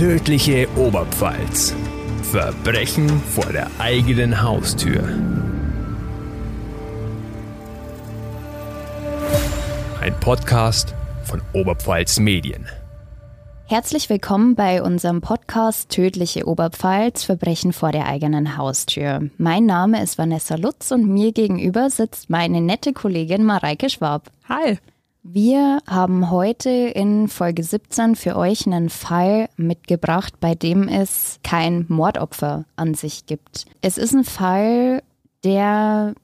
Tödliche Oberpfalz. Verbrechen vor der eigenen Haustür. Ein Podcast von Oberpfalz Medien. Herzlich willkommen bei unserem Podcast Tödliche Oberpfalz, Verbrechen vor der eigenen Haustür. Mein Name ist Vanessa Lutz und mir gegenüber sitzt meine nette Kollegin Mareike Schwab. Hi. Wir haben heute in Folge 17 für euch einen Fall mitgebracht, bei dem es kein Mordopfer an sich gibt. Es ist ein Fall, der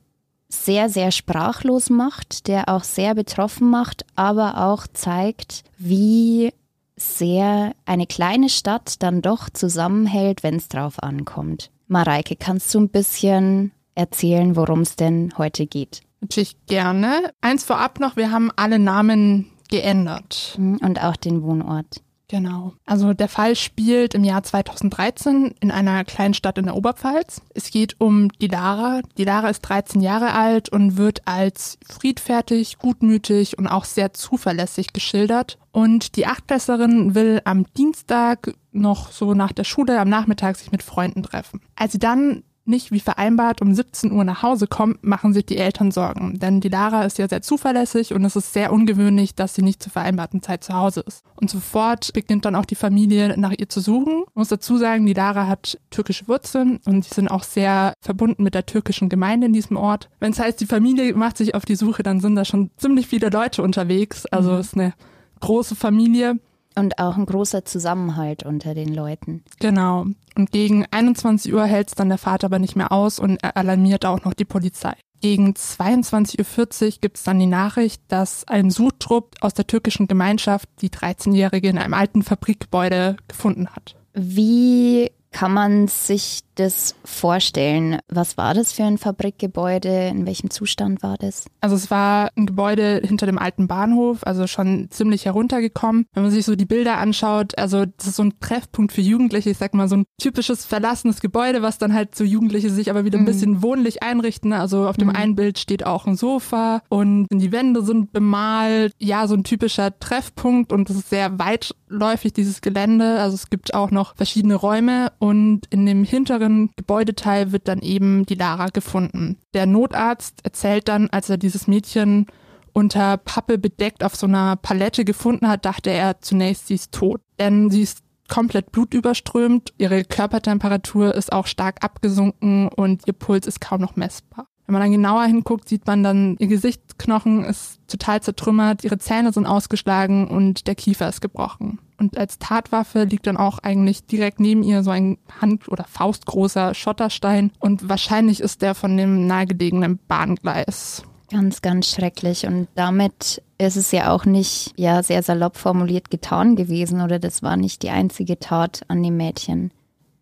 sehr, sehr sprachlos macht, der auch sehr betroffen macht, aber auch zeigt, wie sehr eine kleine Stadt dann doch zusammenhält, wenn es drauf ankommt. Mareike, kannst du ein bisschen erzählen, worum es denn heute geht? Natürlich gerne. Eins vorab noch, wir haben alle Namen geändert. Hm, und auch den Wohnort. Genau. Also der Fall spielt im Jahr 2013 in einer kleinen Stadt in der Oberpfalz. Es geht um Dilara. Dilara ist 13 Jahre alt und wird als friedfertig, gutmütig und auch sehr zuverlässig geschildert. Und die Achtklässlerin will am Dienstag noch so nach der Schule am Nachmittag sich mit Freunden treffen. Als sie dann nicht wie vereinbart um 17 Uhr nach Hause kommt, machen sich die Eltern Sorgen. Denn die Lara ist ja sehr zuverlässig und es ist sehr ungewöhnlich, dass sie nicht zur vereinbarten Zeit zu Hause ist. Und sofort beginnt dann auch die Familie nach ihr zu suchen. Ich muss dazu sagen, die Lara hat türkische Wurzeln und sie sind auch sehr verbunden mit der türkischen Gemeinde in diesem Ort. Wenn es heißt, die Familie macht sich auf die Suche, dann sind da schon ziemlich viele Leute unterwegs. Also mhm. es ist eine große Familie. Und auch ein großer Zusammenhalt unter den Leuten. Genau. Und gegen 21 Uhr hält es dann der Vater aber nicht mehr aus und er alarmiert auch noch die Polizei. Gegen 22.40 Uhr gibt es dann die Nachricht, dass ein Suchtrupp aus der türkischen Gemeinschaft die 13-Jährige in einem alten Fabrikgebäude gefunden hat. Wie kann man sich das vorstellen? Was war das für ein Fabrikgebäude? In welchem Zustand war das? Also es war ein Gebäude hinter dem alten Bahnhof, also schon ziemlich heruntergekommen. Wenn man sich so die Bilder anschaut, also das ist so ein Treffpunkt für Jugendliche, ich sag mal so ein typisches verlassenes Gebäude, was dann halt so Jugendliche sich aber wieder ein mhm. bisschen wohnlich einrichten. Also auf dem mhm. einen Bild steht auch ein Sofa und die Wände sind bemalt. Ja, so ein typischer Treffpunkt und es ist sehr weitläufig, dieses Gelände. Also es gibt auch noch verschiedene Räume und in dem hinteren Gebäudeteil wird dann eben die Lara gefunden. Der Notarzt erzählt dann, als er dieses Mädchen unter Pappe bedeckt auf so einer Palette gefunden hat, dachte er zunächst, sie ist tot. Denn sie ist komplett blutüberströmt, ihre Körpertemperatur ist auch stark abgesunken und ihr Puls ist kaum noch messbar. Wenn man dann genauer hinguckt, sieht man dann, ihr Gesichtsknochen ist total zertrümmert, ihre Zähne sind ausgeschlagen und der Kiefer ist gebrochen. Und als Tatwaffe liegt dann auch eigentlich direkt neben ihr so ein hand- oder faustgroßer Schotterstein und wahrscheinlich ist der von dem nahegelegenen Bahngleis. Ganz, ganz schrecklich. Und damit ist es ja auch nicht, ja, sehr salopp formuliert getan gewesen oder das war nicht die einzige Tat an dem Mädchen.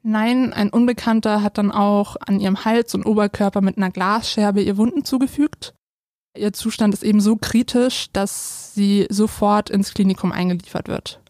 Nein, ein Unbekannter hat dann auch an ihrem Hals und Oberkörper mit einer Glasscherbe ihr Wunden zugefügt. Ihr Zustand ist eben so kritisch, dass sie sofort ins Klinikum eingeliefert wird.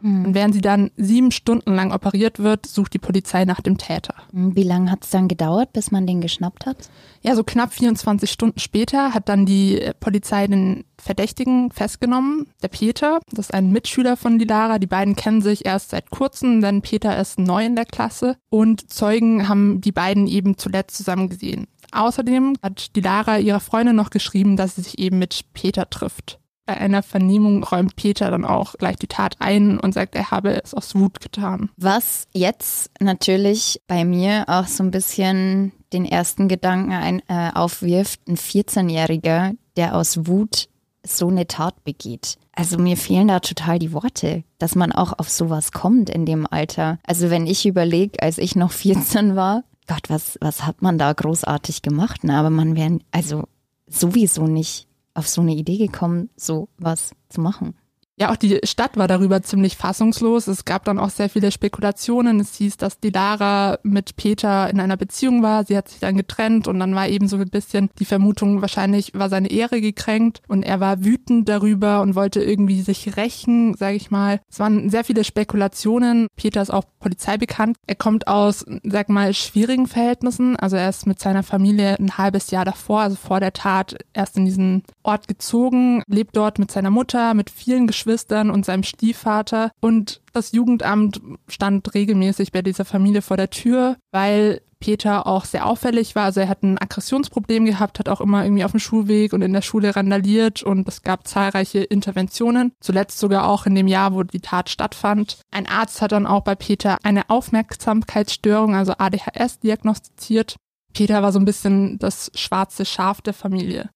Mhm. Und während sie dann sieben Stunden lang operiert wird, sucht die Polizei nach dem Täter. Hm, wie lange hat es dann gedauert, bis man den geschnappt hat? Ja, so knapp 24 Stunden später hat dann die Polizei den Verdächtigen festgenommen, der Peter. Das ist ein Mitschüler von Dilara. Die beiden kennen sich erst seit kurzem, denn Peter ist neu in der Klasse. Und Zeugen haben die beiden eben zuletzt zusammen gesehen. Außerdem hat Dilara ihrer Freundin noch geschrieben, dass sie sich eben mit Peter trifft. Bei einer Vernehmung räumt Peter dann auch gleich die Tat ein und sagt, er habe es aus Wut getan. Was jetzt natürlich bei mir auch so ein bisschen den ersten Gedanken ein, äh, aufwirft, ein 14-Jähriger, der aus Wut so eine Tat begeht. Also mir fehlen da total die Worte, dass man auch auf sowas kommt in dem Alter. Also wenn ich überlege, als ich noch 14 war, Gott, was, was hat man da großartig gemacht? Na, aber man wäre also sowieso nicht auf so eine Idee gekommen, so was zu machen? Ja, auch die Stadt war darüber ziemlich fassungslos. Es gab dann auch sehr viele Spekulationen. Es hieß, dass die Lara mit Peter in einer Beziehung war. Sie hat sich dann getrennt und dann war eben so ein bisschen die Vermutung, wahrscheinlich war seine Ehre gekränkt und er war wütend darüber und wollte irgendwie sich rächen, sage ich mal. Es waren sehr viele Spekulationen. Peter ist auch Polizei bekannt. Er kommt aus, sag mal, schwierigen Verhältnissen. Also er ist mit seiner Familie ein halbes Jahr davor, also vor der Tat, erst in diesen Ort gezogen, lebt dort mit seiner Mutter, mit vielen Geschwistern Geschwistern und seinem Stiefvater. Und das Jugendamt stand regelmäßig bei dieser Familie vor der Tür, weil Peter auch sehr auffällig war. Also er hat ein Aggressionsproblem gehabt, hat auch immer irgendwie auf dem Schulweg und in der Schule randaliert und es gab zahlreiche Interventionen. Zuletzt sogar auch in dem Jahr, wo die Tat stattfand. Ein Arzt hat dann auch bei Peter eine Aufmerksamkeitsstörung, also ADHS, diagnostiziert. Peter war so ein bisschen das schwarze Schaf der Familie.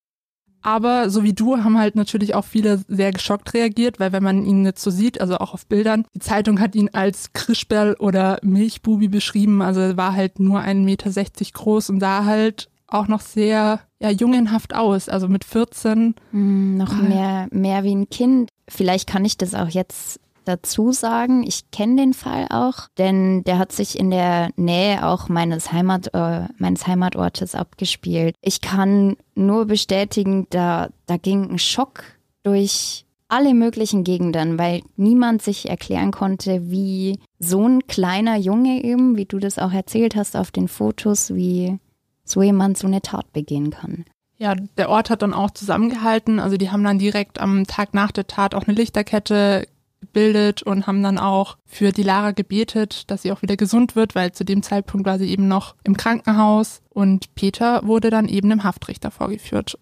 Aber so wie du haben halt natürlich auch viele sehr geschockt reagiert, weil wenn man ihn jetzt so sieht, also auch auf Bildern, die Zeitung hat ihn als Krischberl oder Milchbubi beschrieben. Also er war halt nur 1,60 Meter groß und sah halt auch noch sehr ja, jungenhaft aus. Also mit 14. Mm, noch mehr, mehr wie ein Kind. Vielleicht kann ich das auch jetzt dazu sagen, ich kenne den Fall auch, denn der hat sich in der Nähe auch meines, Heimat, äh, meines Heimatortes abgespielt. Ich kann nur bestätigen, da, da ging ein Schock durch alle möglichen Gegenden, weil niemand sich erklären konnte, wie so ein kleiner Junge eben, wie du das auch erzählt hast auf den Fotos, wie so jemand so eine Tat begehen kann. Ja, der Ort hat dann auch zusammengehalten. Also die haben dann direkt am Tag nach der Tat auch eine Lichterkette gebildet und haben dann auch für die Lara gebetet, dass sie auch wieder gesund wird, weil zu dem Zeitpunkt war sie eben noch im Krankenhaus und Peter wurde dann eben dem Haftrichter vorgeführt.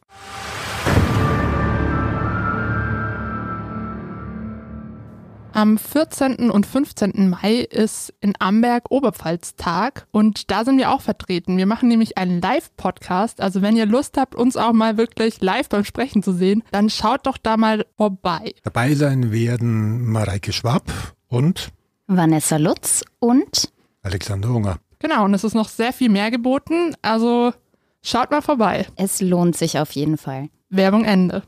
Am 14. und 15. Mai ist in Amberg Oberpfalz-Tag und da sind wir auch vertreten. Wir machen nämlich einen Live-Podcast. Also wenn ihr Lust habt, uns auch mal wirklich live beim Sprechen zu sehen, dann schaut doch da mal vorbei. Dabei sein werden Mareike Schwab und Vanessa Lutz und Alexander Hunger. Genau, und es ist noch sehr viel mehr geboten. Also schaut mal vorbei. Es lohnt sich auf jeden Fall. Werbung Ende.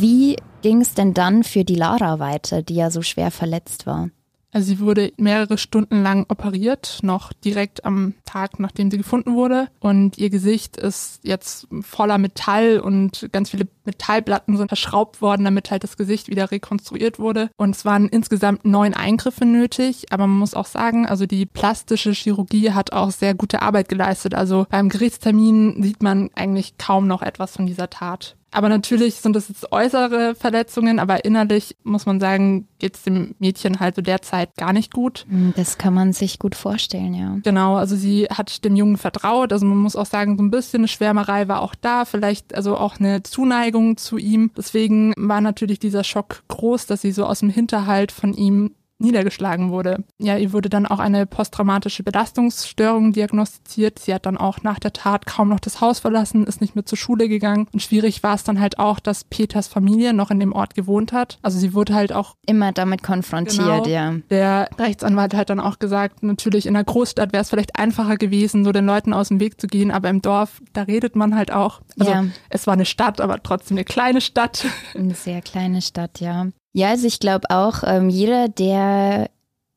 Wie ging es denn dann für die Lara weiter, die ja so schwer verletzt war? Also sie wurde mehrere Stunden lang operiert, noch direkt am Tag, nachdem sie gefunden wurde. Und ihr Gesicht ist jetzt voller Metall und ganz viele Metallplatten sind verschraubt worden, damit halt das Gesicht wieder rekonstruiert wurde. Und es waren insgesamt neun Eingriffe nötig. Aber man muss auch sagen, also die plastische Chirurgie hat auch sehr gute Arbeit geleistet. Also beim Gerichtstermin sieht man eigentlich kaum noch etwas von dieser Tat. Aber natürlich sind das jetzt äußere Verletzungen, aber innerlich muss man sagen, geht es dem Mädchen halt so derzeit gar nicht gut. Hm, das kann man sich gut vorstellen, ja. Genau, also sie hat dem Jungen vertraut. Also man muss auch sagen, so ein bisschen eine Schwärmerei war auch da, vielleicht also auch eine Zuneigung zu ihm. Deswegen war natürlich dieser Schock groß, dass sie so aus dem Hinterhalt von ihm niedergeschlagen wurde. Ja, ihr wurde dann auch eine posttraumatische Belastungsstörung diagnostiziert. Sie hat dann auch nach der Tat kaum noch das Haus verlassen, ist nicht mehr zur Schule gegangen. Und schwierig war es dann halt auch, dass Peters Familie noch in dem Ort gewohnt hat. Also sie wurde halt auch immer damit konfrontiert, genau, ja. Der Rechtsanwalt hat dann auch gesagt, natürlich in einer Großstadt wäre es vielleicht einfacher gewesen, so den Leuten aus dem Weg zu gehen, aber im Dorf, da redet man halt auch. Also ja. es war eine Stadt, aber trotzdem eine kleine Stadt. Eine sehr kleine Stadt, ja. Ja, also ich glaube auch, ähm, jeder, der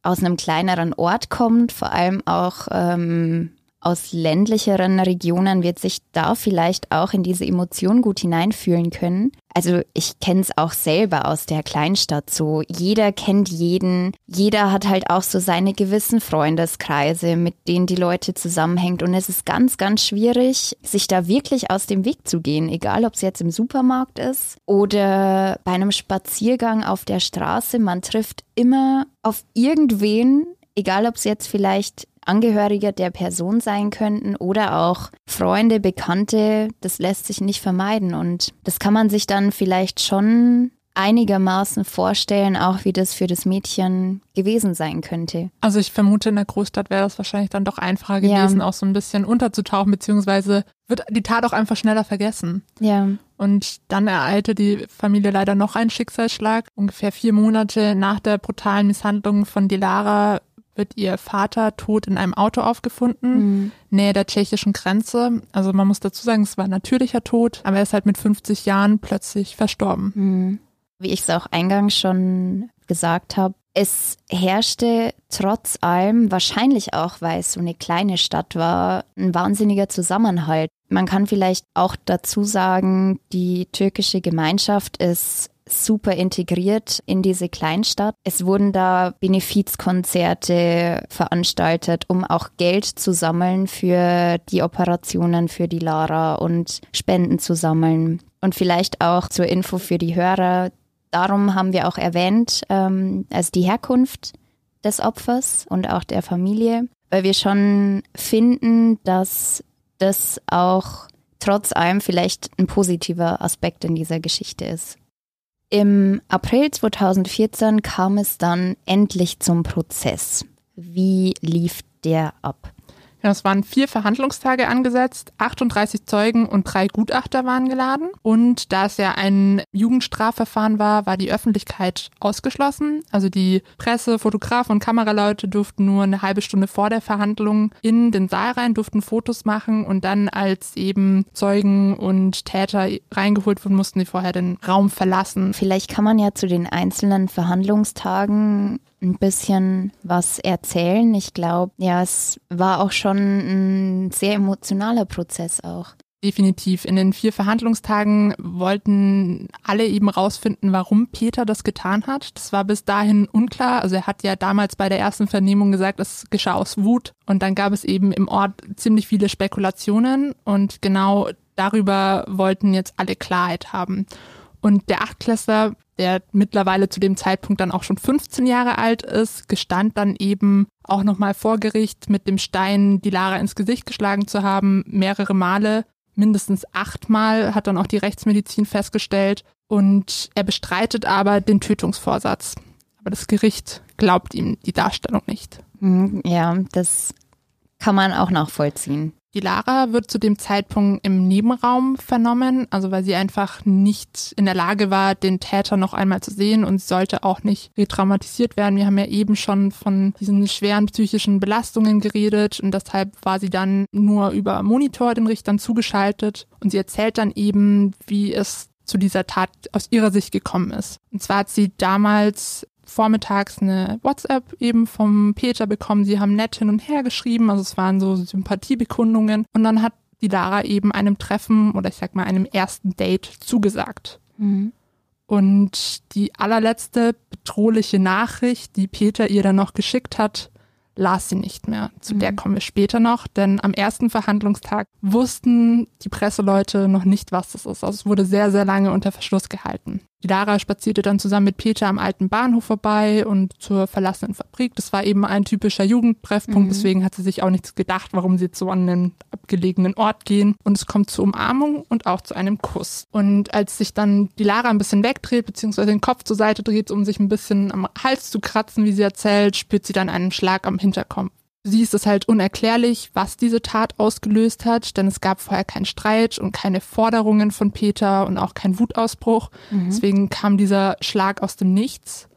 aus einem kleineren Ort kommt, vor allem auch ähm, aus ländlicheren Regionen wird sich da vielleicht auch in diese Emotion gut hineinfühlen können. Also ich kenne es auch selber aus der Kleinstadt so. Jeder kennt jeden. Jeder hat halt auch so seine gewissen Freundeskreise, mit denen die Leute zusammenhängt. Und es ist ganz, ganz schwierig, sich da wirklich aus dem Weg zu gehen. Egal, ob es jetzt im Supermarkt ist oder bei einem Spaziergang auf der Straße. Man trifft immer auf irgendwen, egal ob es jetzt vielleicht Angehörige der Person sein könnten oder auch Freunde, Bekannte, das lässt sich nicht vermeiden. Und das kann man sich dann vielleicht schon einigermaßen vorstellen, auch wie das für das Mädchen gewesen sein könnte. Also ich vermute, in der Großstadt wäre das wahrscheinlich dann doch einfacher gewesen, ja. auch so ein bisschen unterzutauchen, beziehungsweise wird die Tat auch einfach schneller vergessen. Ja. Und dann ereilte die Familie leider noch einen Schicksalsschlag. Ungefähr vier Monate nach der brutalen Misshandlung von Dilara wird ihr Vater tot in einem Auto aufgefunden, mhm. nähe der tschechischen Grenze. Also man muss dazu sagen, es war ein natürlicher Tod, aber er ist halt mit 50 Jahren plötzlich verstorben. Mhm. Wie ich es auch eingangs schon gesagt habe, es herrschte trotz allem, wahrscheinlich auch, weil es so eine kleine Stadt war, ein wahnsinniger Zusammenhalt. Man kann vielleicht auch dazu sagen, die türkische Gemeinschaft ist super integriert in diese Kleinstadt. Es wurden da Benefizkonzerte veranstaltet, um auch Geld zu sammeln für die Operationen für die Lara und Spenden zu sammeln. Und vielleicht auch zur Info für die Hörer. Darum haben wir auch erwähnt, ähm, also die Herkunft des Opfers und auch der Familie, weil wir schon finden, dass das auch trotz allem vielleicht ein positiver Aspekt in dieser Geschichte ist. Im April 2014 kam es dann endlich zum Prozess. Wie lief der ab? Ja, es waren vier Verhandlungstage angesetzt, 38 Zeugen und drei Gutachter waren geladen. Und da es ja ein Jugendstrafverfahren war, war die Öffentlichkeit ausgeschlossen. Also die Presse, Fotografen und Kameraleute durften nur eine halbe Stunde vor der Verhandlung in den Saal rein, durften Fotos machen und dann als eben Zeugen und Täter reingeholt wurden, mussten die vorher den Raum verlassen. Vielleicht kann man ja zu den einzelnen Verhandlungstagen ein bisschen was erzählen. Ich glaube, ja, es war auch schon ein sehr emotionaler Prozess auch. Definitiv. In den vier Verhandlungstagen wollten alle eben rausfinden, warum Peter das getan hat. Das war bis dahin unklar. Also er hat ja damals bei der ersten Vernehmung gesagt, es geschah aus Wut. Und dann gab es eben im Ort ziemlich viele Spekulationen. Und genau darüber wollten jetzt alle Klarheit haben. Und der Achtklässler der mittlerweile zu dem Zeitpunkt dann auch schon 15 Jahre alt ist, gestand dann eben auch nochmal vor Gericht mit dem Stein die Lara ins Gesicht geschlagen zu haben, mehrere Male, mindestens achtmal, hat dann auch die Rechtsmedizin festgestellt. Und er bestreitet aber den Tötungsvorsatz. Aber das Gericht glaubt ihm die Darstellung nicht. Hm, ja, das kann man auch nachvollziehen. Die Lara wird zu dem Zeitpunkt im Nebenraum vernommen, also weil sie einfach nicht in der Lage war, den Täter noch einmal zu sehen und sollte auch nicht retraumatisiert werden. Wir haben ja eben schon von diesen schweren psychischen Belastungen geredet und deshalb war sie dann nur über Monitor den Richtern zugeschaltet und sie erzählt dann eben, wie es zu dieser Tat aus ihrer Sicht gekommen ist. Und zwar hat sie damals vormittags eine WhatsApp eben vom Peter bekommen. Sie haben nett hin und her geschrieben, also es waren so Sympathiebekundungen. Und dann hat die Lara eben einem Treffen oder ich sag mal einem ersten Date zugesagt. Mhm. Und die allerletzte bedrohliche Nachricht, die Peter ihr dann noch geschickt hat, las sie nicht mehr. Zu mhm. der kommen wir später noch, denn am ersten Verhandlungstag wussten die Presseleute noch nicht, was das ist. Also es wurde sehr, sehr lange unter Verschluss gehalten. Die Lara spazierte dann zusammen mit Peter am alten Bahnhof vorbei und zur verlassenen Fabrik. Das war eben ein typischer Jugendtreffpunkt, mhm. deswegen hat sie sich auch nichts gedacht, warum sie an einen abgelegenen Ort gehen. Und es kommt zur Umarmung und auch zu einem Kuss. Und als sich dann die Lara ein bisschen wegdreht, beziehungsweise den Kopf zur Seite dreht, um sich ein bisschen am Hals zu kratzen, wie sie erzählt, spürt sie dann einen Schlag am Hinterkopf sie ist es halt unerklärlich, was diese Tat ausgelöst hat, denn es gab vorher keinen Streit und keine Forderungen von Peter und auch kein Wutausbruch. Mhm. Deswegen kam dieser Schlag aus dem Nichts.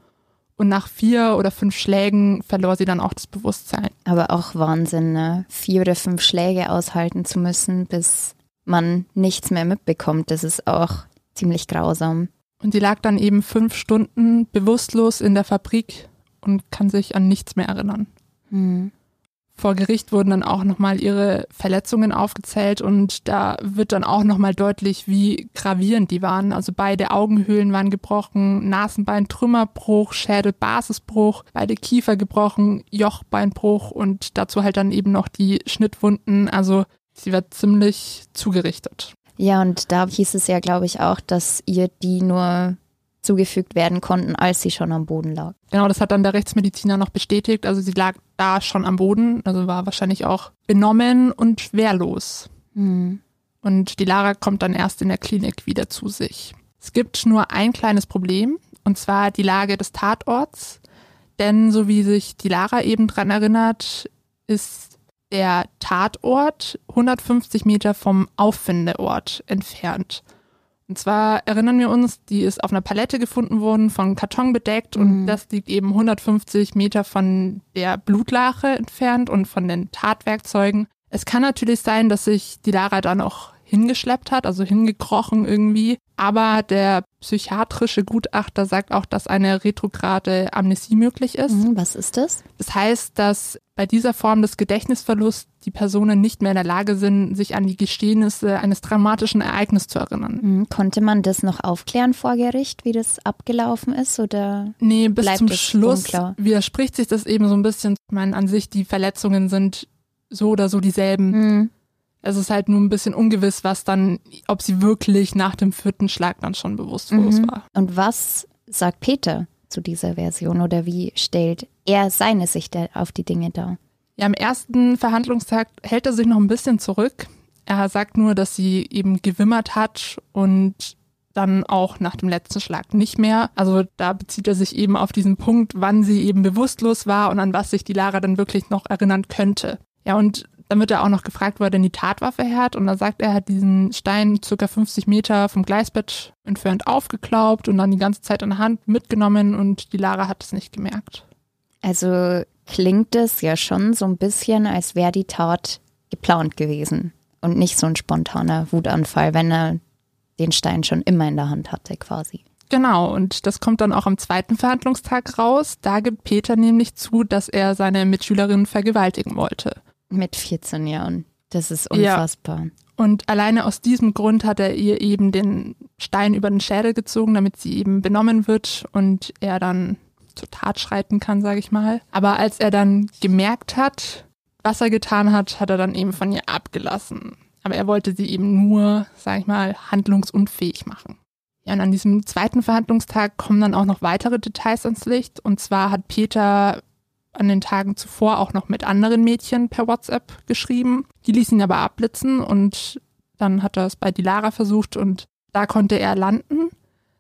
Und nach vier oder fünf Schlägen verlor sie dann auch das Bewusstsein. Aber auch Wahnsinn, ne? Vier oder fünf Schläge aushalten zu müssen, bis man nichts mehr mitbekommt. Das ist auch ziemlich grausam. Und sie lag dann eben fünf Stunden bewusstlos in der Fabrik und kann sich an nichts mehr erinnern. Mhm. Vor Gericht wurden dann auch nochmal ihre Verletzungen aufgezählt und da wird dann auch nochmal deutlich, wie gravierend die waren. Also beide Augenhöhlen waren gebrochen, Nasenbein Trümmerbruch, Schädelbasisbruch, beide Kiefer gebrochen, Jochbeinbruch und dazu halt dann eben noch die Schnittwunden. Also sie war ziemlich zugerichtet. Ja, und da hieß es ja, glaube ich, auch, dass ihr die nur zugefügt werden konnten, als sie schon am Boden lag. Genau, das hat dann der Rechtsmediziner noch bestätigt. Also sie lag da schon am Boden, also war wahrscheinlich auch benommen und wehrlos. Mhm. Und die Lara kommt dann erst in der Klinik wieder zu sich. Es gibt nur ein kleines Problem, und zwar die Lage des Tatorts. Denn so wie sich die Lara eben dran erinnert, ist der Tatort 150 Meter vom Auffindeort entfernt. Und zwar erinnern wir uns, die ist auf einer Palette gefunden worden, von Karton bedeckt und mhm. das liegt eben 150 Meter von der Blutlache entfernt und von den Tatwerkzeugen. Es kann natürlich sein, dass sich die Lara da noch hingeschleppt hat, also hingekrochen irgendwie. Aber der psychiatrische Gutachter sagt auch, dass eine retrograde Amnesie möglich ist. Mhm, was ist das? Das heißt, dass bei dieser Form des Gedächtnisverlusts die Personen nicht mehr in der Lage sind, sich an die Geschehnisse eines dramatischen Ereignisses zu erinnern. Mhm, konnte man das noch aufklären vor Gericht, wie das abgelaufen ist? Oder Nee, bis zum Schluss unklar? widerspricht sich das eben so ein bisschen. Ich meine, an sich, die Verletzungen sind so oder so dieselben. Mhm. Es ist halt nur ein bisschen ungewiss, was dann, ob sie wirklich nach dem vierten Schlag dann schon bewusstlos Mhm. war. Und was sagt Peter zu dieser Version oder wie stellt er seine Sicht auf die Dinge dar? Ja, am ersten Verhandlungstag hält er sich noch ein bisschen zurück. Er sagt nur, dass sie eben gewimmert hat und dann auch nach dem letzten Schlag nicht mehr. Also da bezieht er sich eben auf diesen Punkt, wann sie eben bewusstlos war und an was sich die Lara dann wirklich noch erinnern könnte. Ja, und dann wird er auch noch gefragt, wo er denn die Tatwaffe her hat. Und da sagt er, er hat diesen Stein circa 50 Meter vom Gleisbett entfernt aufgeklaubt und dann die ganze Zeit in der Hand mitgenommen und die Lara hat es nicht gemerkt. Also klingt es ja schon so ein bisschen, als wäre die Tat geplant gewesen und nicht so ein spontaner Wutanfall, wenn er den Stein schon immer in der Hand hatte quasi. Genau, und das kommt dann auch am zweiten Verhandlungstag raus. Da gibt Peter nämlich zu, dass er seine Mitschülerin vergewaltigen wollte. Mit 14 Jahren. Das ist Ja. unfassbar. Und alleine aus diesem Grund hat er ihr eben den Stein über den Schädel gezogen, damit sie eben benommen wird und er dann zur Tat schreiten kann, sage ich mal. Aber als er dann gemerkt hat, was er getan hat, hat er dann eben von ihr abgelassen. Aber er wollte sie eben nur, sage ich mal, handlungsunfähig machen. Ja, und an diesem zweiten Verhandlungstag kommen dann auch noch weitere Details ans Licht. Und zwar hat Peter an den Tagen zuvor auch noch mit anderen Mädchen per WhatsApp geschrieben. Die ließen ihn aber abblitzen und dann hat er es bei Dilara versucht und da konnte er landen.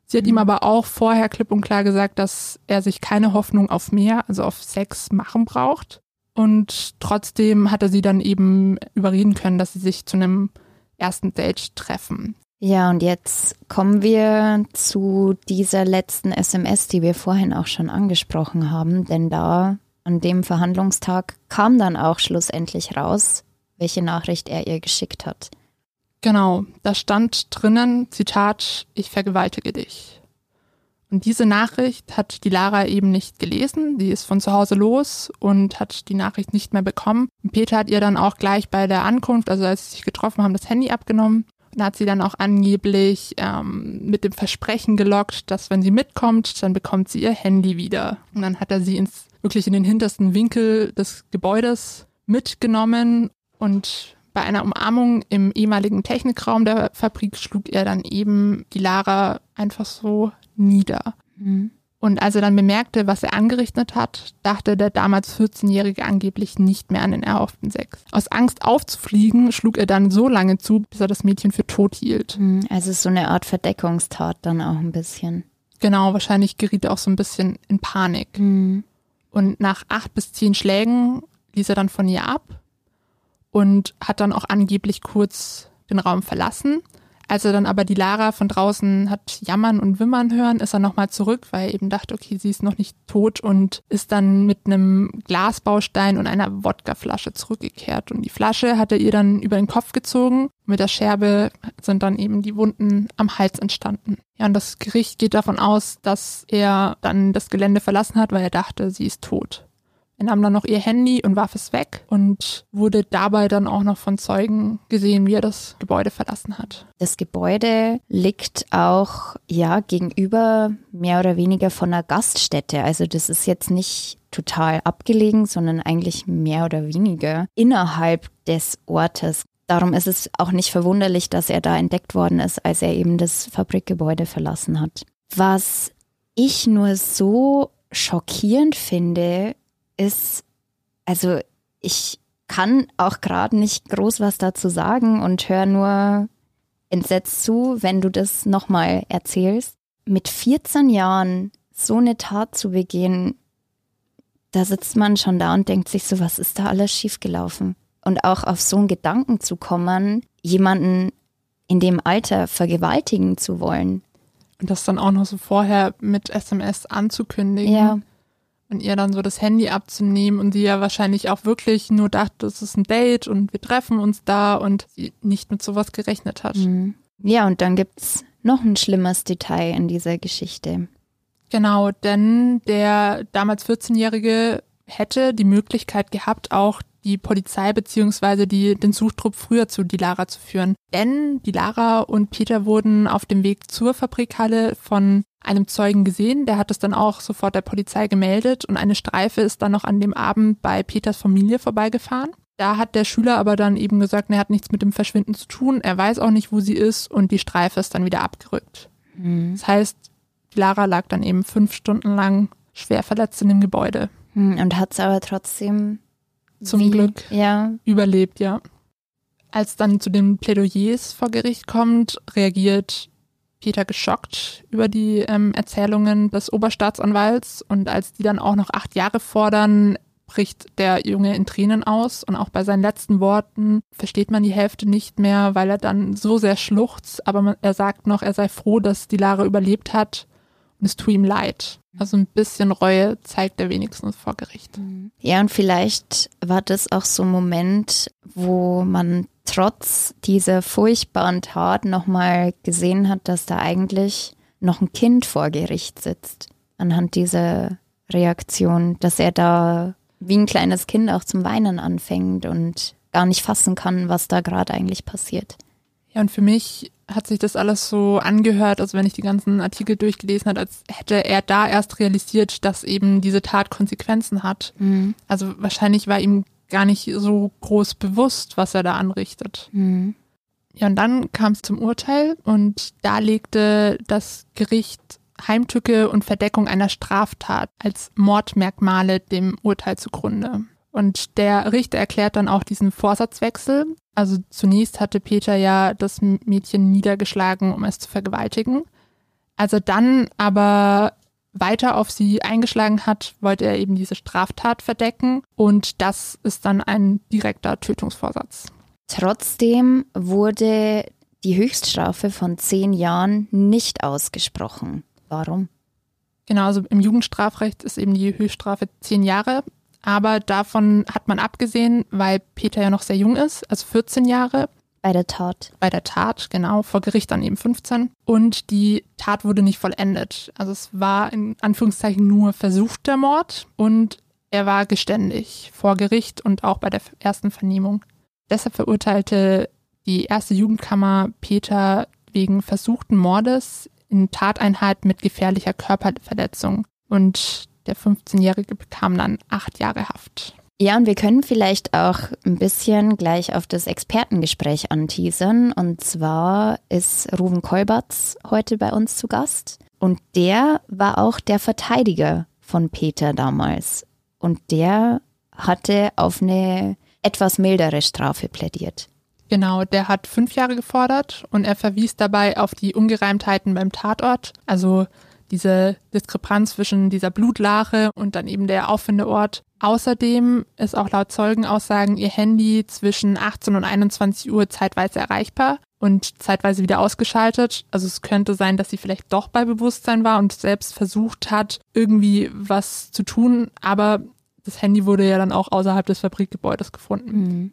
Sie hat ihm aber auch vorher klipp und klar gesagt, dass er sich keine Hoffnung auf mehr, also auf Sex machen braucht. Und trotzdem hat er sie dann eben überreden können, dass sie sich zu einem ersten Date treffen. Ja, und jetzt kommen wir zu dieser letzten SMS, die wir vorhin auch schon angesprochen haben, denn da an dem Verhandlungstag kam dann auch schlussendlich raus, welche Nachricht er ihr geschickt hat. Genau, da stand drinnen, Zitat, ich vergewaltige dich. Und diese Nachricht hat die Lara eben nicht gelesen. Die ist von zu Hause los und hat die Nachricht nicht mehr bekommen. Und Peter hat ihr dann auch gleich bei der Ankunft, also als sie sich getroffen haben, das Handy abgenommen. Und hat sie dann auch angeblich ähm, mit dem Versprechen gelockt, dass wenn sie mitkommt, dann bekommt sie ihr Handy wieder. Und dann hat er sie ins wirklich in den hintersten Winkel des Gebäudes mitgenommen und bei einer Umarmung im ehemaligen Technikraum der Fabrik schlug er dann eben die Lara einfach so nieder. Und als er dann bemerkte, was er angerichtet hat, dachte der damals 14-Jährige angeblich nicht mehr an den erhofften Sex. Aus Angst aufzufliegen, schlug er dann so lange zu, bis er das Mädchen für tot hielt. Hm, Also so eine Art Verdeckungstat dann auch ein bisschen. Genau, wahrscheinlich geriet er auch so ein bisschen in Panik. Und nach acht bis zehn Schlägen ließ er dann von ihr ab und hat dann auch angeblich kurz den Raum verlassen. Als er dann aber die Lara von draußen hat jammern und wimmern hören, ist er nochmal zurück, weil er eben dachte, okay, sie ist noch nicht tot und ist dann mit einem Glasbaustein und einer Wodkaflasche zurückgekehrt. Und die Flasche hat er ihr dann über den Kopf gezogen. Mit der Scherbe sind dann eben die Wunden am Hals entstanden. Ja, und das Gericht geht davon aus, dass er dann das Gelände verlassen hat, weil er dachte, sie ist tot. Er nahm dann noch ihr Handy und warf es weg und wurde dabei dann auch noch von Zeugen gesehen, wie er das Gebäude verlassen hat. Das Gebäude liegt auch ja gegenüber mehr oder weniger von einer Gaststätte. Also das ist jetzt nicht total abgelegen, sondern eigentlich mehr oder weniger innerhalb des Ortes. Darum ist es auch nicht verwunderlich, dass er da entdeckt worden ist, als er eben das Fabrikgebäude verlassen hat. Was ich nur so schockierend finde, ist, also ich kann auch gerade nicht groß was dazu sagen und höre nur entsetzt zu, wenn du das nochmal erzählst. Mit 14 Jahren so eine Tat zu begehen, da sitzt man schon da und denkt sich so, was ist da alles schiefgelaufen? Und auch auf so einen Gedanken zu kommen, jemanden in dem Alter vergewaltigen zu wollen. Und das dann auch noch so vorher mit SMS anzukündigen. Ja. Und ihr dann so das Handy abzunehmen und sie ja wahrscheinlich auch wirklich nur dachte, es ist ein Date und wir treffen uns da und sie nicht mit sowas gerechnet hat. Mhm. Ja, und dann gibt's noch ein schlimmes Detail in dieser Geschichte. Genau, denn der damals 14-Jährige hätte die Möglichkeit gehabt, auch die Polizei beziehungsweise die, den Suchtrupp früher zu Dilara zu führen. Denn Dilara und Peter wurden auf dem Weg zur Fabrikhalle von einem Zeugen gesehen. Der hat es dann auch sofort der Polizei gemeldet und eine Streife ist dann noch an dem Abend bei Peters Familie vorbeigefahren. Da hat der Schüler aber dann eben gesagt, er hat nichts mit dem Verschwinden zu tun, er weiß auch nicht, wo sie ist und die Streife ist dann wieder abgerückt. Mhm. Das heißt, Lara lag dann eben fünf Stunden lang schwer verletzt in dem Gebäude. Hm, und hat es aber trotzdem zum wie, Glück ja. überlebt, ja. Als dann zu den Plädoyers vor Gericht kommt, reagiert Peter geschockt über die ähm, Erzählungen des Oberstaatsanwalts. Und als die dann auch noch acht Jahre fordern, bricht der Junge in Tränen aus. Und auch bei seinen letzten Worten versteht man die Hälfte nicht mehr, weil er dann so sehr schluchzt, aber man, er sagt noch, er sei froh, dass die Lara überlebt hat es tut ihm leid. Also ein bisschen Reue zeigt er wenigstens vor Gericht. Mhm. Ja, und vielleicht war das auch so ein Moment, wo man trotz dieser furchtbaren Tat nochmal gesehen hat, dass da eigentlich noch ein Kind vor Gericht sitzt. Anhand dieser Reaktion, dass er da wie ein kleines Kind auch zum Weinen anfängt und gar nicht fassen kann, was da gerade eigentlich passiert. Ja, und für mich hat sich das alles so angehört, also wenn ich die ganzen Artikel durchgelesen habe, als hätte er da erst realisiert, dass eben diese Tat Konsequenzen hat. Mhm. Also wahrscheinlich war ihm gar nicht so groß bewusst, was er da anrichtet. Mhm. Ja, und dann kam es zum Urteil und da legte das Gericht Heimtücke und Verdeckung einer Straftat als Mordmerkmale dem Urteil zugrunde. Und der Richter erklärt dann auch diesen Vorsatzwechsel. Also zunächst hatte Peter ja das Mädchen niedergeschlagen, um es zu vergewaltigen. Als er dann aber weiter auf sie eingeschlagen hat, wollte er eben diese Straftat verdecken und das ist dann ein direkter Tötungsvorsatz. Trotzdem wurde die Höchststrafe von zehn Jahren nicht ausgesprochen. Warum? Genau, also im Jugendstrafrecht ist eben die Höchststrafe zehn Jahre. Aber davon hat man abgesehen, weil Peter ja noch sehr jung ist, also 14 Jahre. Bei der Tat. Bei der Tat, genau, vor Gericht dann eben 15. Und die Tat wurde nicht vollendet. Also es war in Anführungszeichen nur versuchter Mord und er war geständig vor Gericht und auch bei der ersten Vernehmung. Deshalb verurteilte die erste Jugendkammer Peter wegen versuchten Mordes in Tateinheit mit gefährlicher Körperverletzung. Und der 15-Jährige bekam dann acht Jahre Haft. Ja, und wir können vielleicht auch ein bisschen gleich auf das Expertengespräch anteasern. Und zwar ist Ruven Kolberts heute bei uns zu Gast. Und der war auch der Verteidiger von Peter damals. Und der hatte auf eine etwas mildere Strafe plädiert. Genau, der hat fünf Jahre gefordert und er verwies dabei auf die Ungereimtheiten beim Tatort, also diese Diskrepanz zwischen dieser Blutlache und dann eben der Auffindeort. Außerdem ist auch laut Zeugenaussagen ihr Handy zwischen 18 und 21 Uhr zeitweise erreichbar und zeitweise wieder ausgeschaltet. Also es könnte sein, dass sie vielleicht doch bei Bewusstsein war und selbst versucht hat, irgendwie was zu tun, aber das Handy wurde ja dann auch außerhalb des Fabrikgebäudes gefunden. Mhm.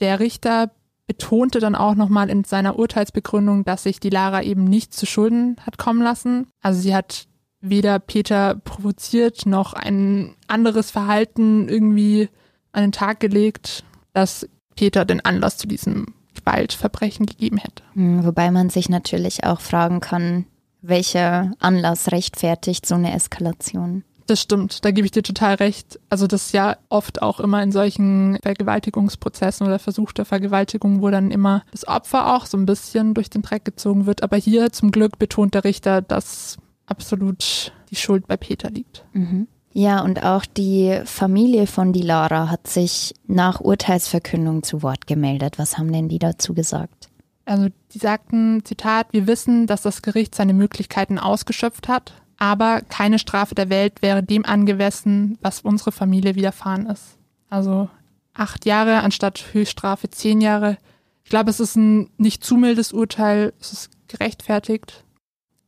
Der Richter betonte dann auch nochmal in seiner Urteilsbegründung, dass sich die Lara eben nicht zu Schulden hat kommen lassen. Also sie hat weder Peter provoziert noch ein anderes Verhalten irgendwie an den Tag gelegt, dass Peter den Anlass zu diesem Gewaltverbrechen gegeben hätte. Hm, wobei man sich natürlich auch fragen kann, welcher Anlass rechtfertigt so eine Eskalation. Das stimmt, da gebe ich dir total recht. Also das ist ja oft auch immer in solchen Vergewaltigungsprozessen oder versuchter Vergewaltigung, wo dann immer das Opfer auch so ein bisschen durch den Dreck gezogen wird. Aber hier zum Glück betont der Richter, dass absolut die Schuld bei Peter liegt. Mhm. Ja, und auch die Familie von Dilara hat sich nach Urteilsverkündung zu Wort gemeldet. Was haben denn die dazu gesagt? Also die sagten, Zitat, wir wissen, dass das Gericht seine Möglichkeiten ausgeschöpft hat aber keine Strafe der Welt wäre dem angemessen, was unsere Familie widerfahren ist. Also acht Jahre anstatt Höchststrafe zehn Jahre. Ich glaube, es ist ein nicht zu mildes Urteil, es ist gerechtfertigt.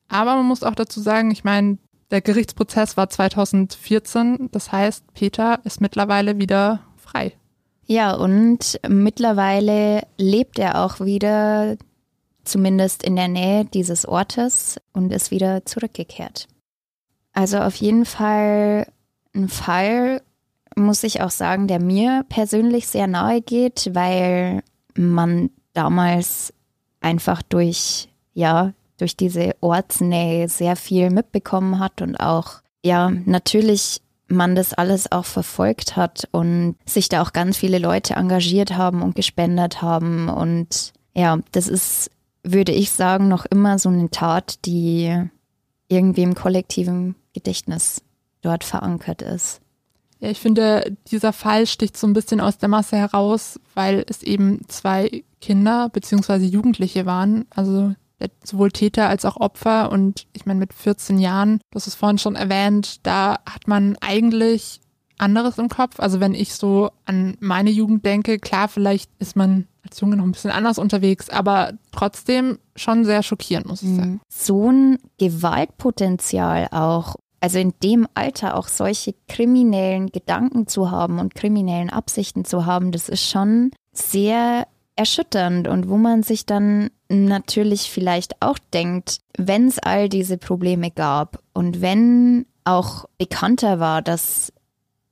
Aber man muss auch dazu sagen, ich meine, Der Gerichtsprozess war 2014, das heißt, Peter ist mittlerweile wieder frei. Ja, und mittlerweile lebt er auch wieder, zumindest in der Nähe dieses Ortes, und ist wieder zurückgekehrt. Also auf jeden Fall ein Fall, muss ich auch sagen, der mir persönlich sehr nahe geht, weil man damals einfach durch, ja, durch diese Ortsnähe sehr viel mitbekommen hat und auch, ja, natürlich man das alles auch verfolgt hat und sich da auch ganz viele Leute engagiert haben und gespendet haben. Und ja, das ist, würde ich sagen, noch immer so eine Tat, die irgendwie im kollektiven Gedächtnis dort verankert ist. Ja, ich finde, dieser Fall sticht so ein bisschen aus der Masse heraus, weil es eben zwei Kinder bzw. Jugendliche waren. Also sowohl Täter als auch Opfer. Und ich meine, mit 14 Jahren, du hast es vorhin schon erwähnt, da hat man eigentlich anderes im Kopf. Also wenn ich so an meine Jugend denke, klar, vielleicht ist man als Junge noch ein bisschen anders unterwegs, aber trotzdem schon sehr schockierend, muss ich sagen. So ein Gewaltpotenzial auch. Also in dem Alter auch solche kriminellen Gedanken zu haben und kriminellen Absichten zu haben, das ist schon sehr erschütternd und wo man sich dann natürlich vielleicht auch denkt, wenn es all diese Probleme gab und wenn auch bekannter war, dass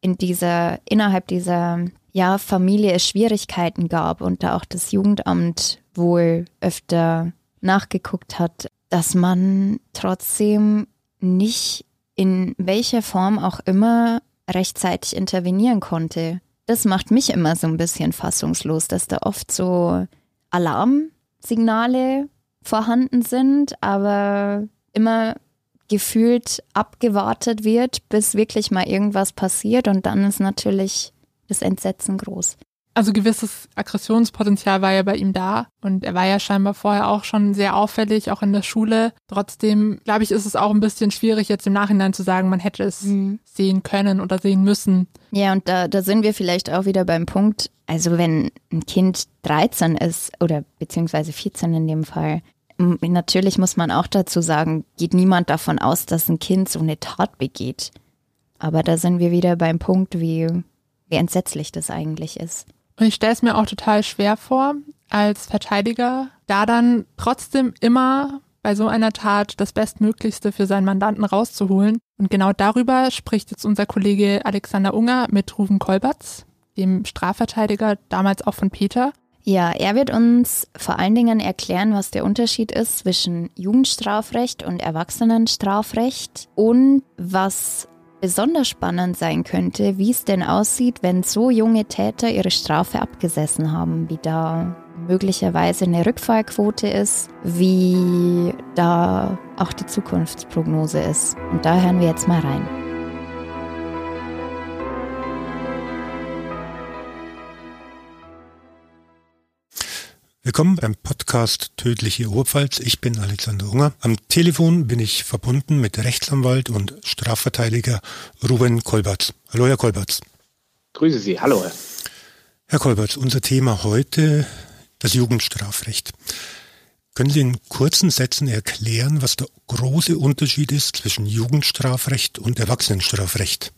in dieser, innerhalb dieser ja, Familie es Schwierigkeiten gab und da auch das Jugendamt wohl öfter nachgeguckt hat, dass man trotzdem nicht in welcher Form auch immer rechtzeitig intervenieren konnte. Das macht mich immer so ein bisschen fassungslos, dass da oft so Alarmsignale vorhanden sind, aber immer gefühlt abgewartet wird, bis wirklich mal irgendwas passiert und dann ist natürlich das Entsetzen groß. Also gewisses Aggressionspotenzial war ja bei ihm da und er war ja scheinbar vorher auch schon sehr auffällig, auch in der Schule. Trotzdem, glaube ich, ist es auch ein bisschen schwierig, jetzt im Nachhinein zu sagen, man hätte es mhm. sehen können oder sehen müssen. Ja, und da, da sind wir vielleicht auch wieder beim Punkt, also wenn ein Kind 13 ist oder beziehungsweise 14 in dem Fall, natürlich muss man auch dazu sagen, geht niemand davon aus, dass ein Kind so eine Tat begeht. Aber da sind wir wieder beim Punkt, wie, wie entsetzlich das eigentlich ist. Und ich stelle es mir auch total schwer vor, als Verteidiger, da dann trotzdem immer bei so einer Tat das Bestmöglichste für seinen Mandanten rauszuholen. Und genau darüber spricht jetzt unser Kollege Alexander Unger mit Ruven Kolberts, dem Strafverteidiger damals auch von Peter. Ja, er wird uns vor allen Dingen erklären, was der Unterschied ist zwischen Jugendstrafrecht und Erwachsenenstrafrecht und was besonders spannend sein könnte, wie es denn aussieht, wenn so junge Täter ihre Strafe abgesessen haben, wie da möglicherweise eine Rückfallquote ist, wie da auch die Zukunftsprognose ist. Und da hören wir jetzt mal rein. Willkommen beim Podcast Tödliche Oberpfalz. Ich bin Alexander Unger. Am Telefon bin ich verbunden mit Rechtsanwalt und Strafverteidiger Ruben Kolberts. Hallo, Herr Kolberts. Grüße Sie. Hallo. Herr Kolberts, unser Thema heute das Jugendstrafrecht. Können Sie in kurzen Sätzen erklären, was der große Unterschied ist zwischen Jugendstrafrecht und Erwachsenenstrafrecht?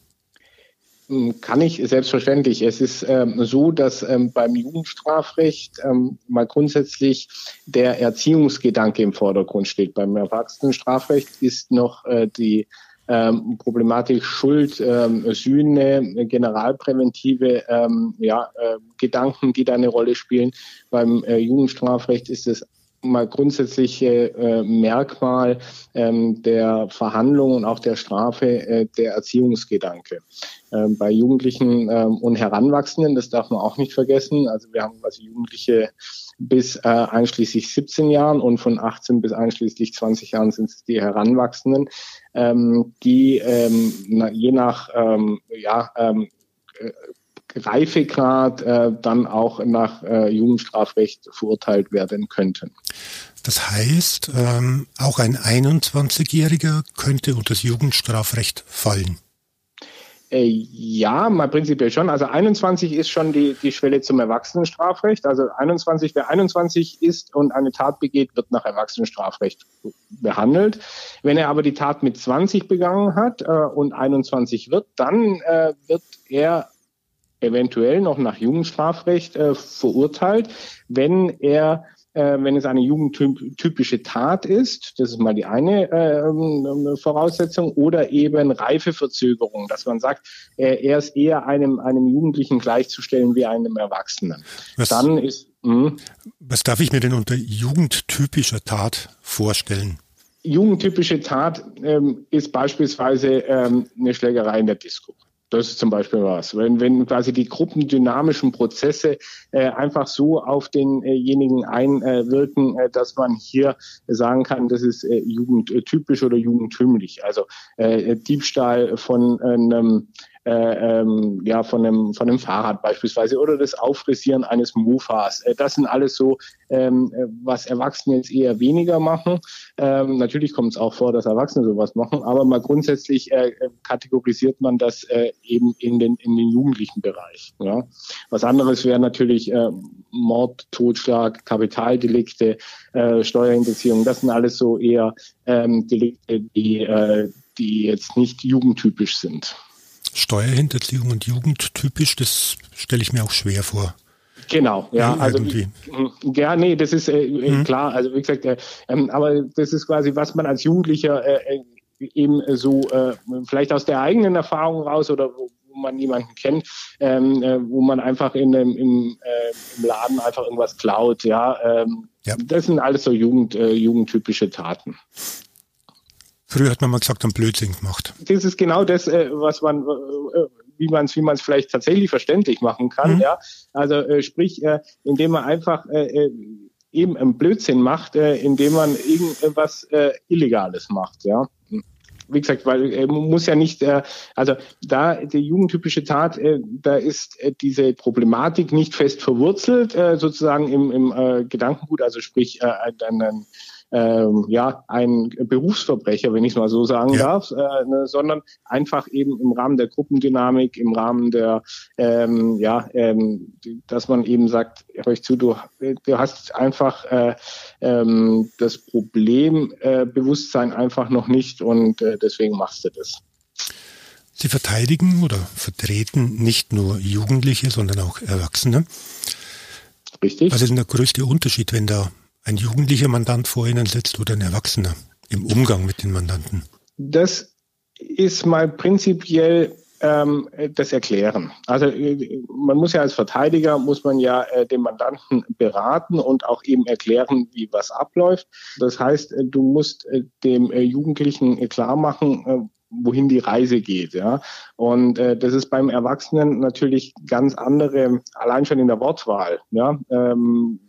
Hm, kann ich selbstverständlich. Es ist ähm, so, dass ähm, beim Jugendstrafrecht ähm, mal grundsätzlich der Erziehungsgedanke im Vordergrund steht. Beim Erwachsenenstrafrecht ist noch äh, die ähm, Problematik Schuld, ähm, Sühne, generalpräventive ähm, ja, äh, Gedanken, die da eine Rolle spielen. Beim äh, Jugendstrafrecht ist es mal grundsätzliche äh, Merkmal ähm, der Verhandlung und auch der Strafe äh, der Erziehungsgedanke. Ähm, bei Jugendlichen ähm, und Heranwachsenden, das darf man auch nicht vergessen. Also wir haben also Jugendliche bis äh, einschließlich 17 Jahren und von 18 bis einschließlich 20 Jahren sind es die Heranwachsenden, ähm, die ähm, na, je nach ähm, ja, ähm, äh, Reifegrad äh, dann auch nach äh, Jugendstrafrecht verurteilt werden könnten. Das heißt, ähm, auch ein 21-Jähriger könnte unter das Jugendstrafrecht fallen. Äh, ja, mal prinzipiell schon. Also 21 ist schon die, die Schwelle zum Erwachsenenstrafrecht. Also 21, wer 21 ist und eine Tat begeht, wird nach Erwachsenenstrafrecht behandelt. Wenn er aber die Tat mit 20 begangen hat äh, und 21 wird, dann äh, wird er eventuell noch nach Jugendstrafrecht äh, verurteilt, wenn er äh, wenn es eine jugendtypische Tat ist, das ist mal die eine äh, Voraussetzung, oder eben Reifeverzögerung, dass man sagt, äh, er ist eher einem, einem Jugendlichen gleichzustellen wie einem Erwachsenen. Was, Dann ist, mh, was darf ich mir denn unter jugendtypischer Tat vorstellen? Jugendtypische Tat ähm, ist beispielsweise ähm, eine Schlägerei in der Disco. Das ist zum Beispiel was. Wenn, wenn quasi die gruppendynamischen Prozesse äh, einfach so auf denjenigen einwirken, äh, dass man hier sagen kann, das ist äh, jugendtypisch oder jugendtümlich. Also äh, Diebstahl von einem äh, ähm, ja, von einem, von einem Fahrrad beispielsweise oder das Auffrisieren eines Mofas. Äh, das sind alles so, ähm, äh, was Erwachsene jetzt eher weniger machen. Ähm, natürlich kommt es auch vor, dass Erwachsene sowas machen, aber mal grundsätzlich äh, äh, kategorisiert man das eben in den, in den jugendlichen Bereich. Ja. Was anderes wäre natürlich Mord, Totschlag, Kapitaldelikte, Steuerhinterziehung. Das sind alles so eher ähm, Delikte, die, die jetzt nicht jugendtypisch sind. Steuerhinterziehung und jugendtypisch, das stelle ich mir auch schwer vor. Genau, ja, ja also irgendwie. ja, nee, das ist äh, mhm. klar. Also wie gesagt, äh, ähm, aber das ist quasi, was man als Jugendlicher äh, äh eben so äh, vielleicht aus der eigenen Erfahrung raus oder wo, man jemanden kennt, ähm, äh, wo man einfach in dem, im, im Laden einfach irgendwas klaut, ja. Ähm, ja. Das sind alles so Jugend, jugendtypische Taten. Früher hat man mal gesagt, ein Blödsinn gemacht. Das ist genau das, äh, was man, äh, wie man es wie man es vielleicht tatsächlich verständlich machen kann. Mhm. Ja, also äh, sprich, indem man einfach eben einen Blödsinn macht, indem man irgendwas Illegales macht. Ja wie gesagt, weil äh, man muss ja nicht, äh, also da die jugendtypische Tat, äh, da ist äh, diese Problematik nicht fest verwurzelt, äh, sozusagen im, im äh, Gedankengut, also sprich äh, ein, ein ähm, ja, ein Berufsverbrecher, wenn ich es mal so sagen ja. darf, äh, ne, sondern einfach eben im Rahmen der Gruppendynamik, im Rahmen der, ähm, ja, ähm, dass man eben sagt, hör ich zu, du, du hast einfach äh, ähm, das Problembewusstsein äh, einfach noch nicht und äh, deswegen machst du das. Sie verteidigen oder vertreten nicht nur Jugendliche, sondern auch Erwachsene. Richtig. Was ist denn der größte Unterschied, wenn da ein jugendlicher Mandant vor Ihnen sitzt oder ein Erwachsener im Umgang mit den Mandanten? Das ist mal prinzipiell ähm, das Erklären. Also äh, man muss ja als Verteidiger, muss man ja äh, den Mandanten beraten und auch eben erklären, wie was abläuft. Das heißt, äh, du musst äh, dem äh, Jugendlichen klar machen, äh, wohin die Reise geht. Ja. Und äh, das ist beim Erwachsenen natürlich ganz andere, allein schon in der Wortwahl. Ja. Ähm,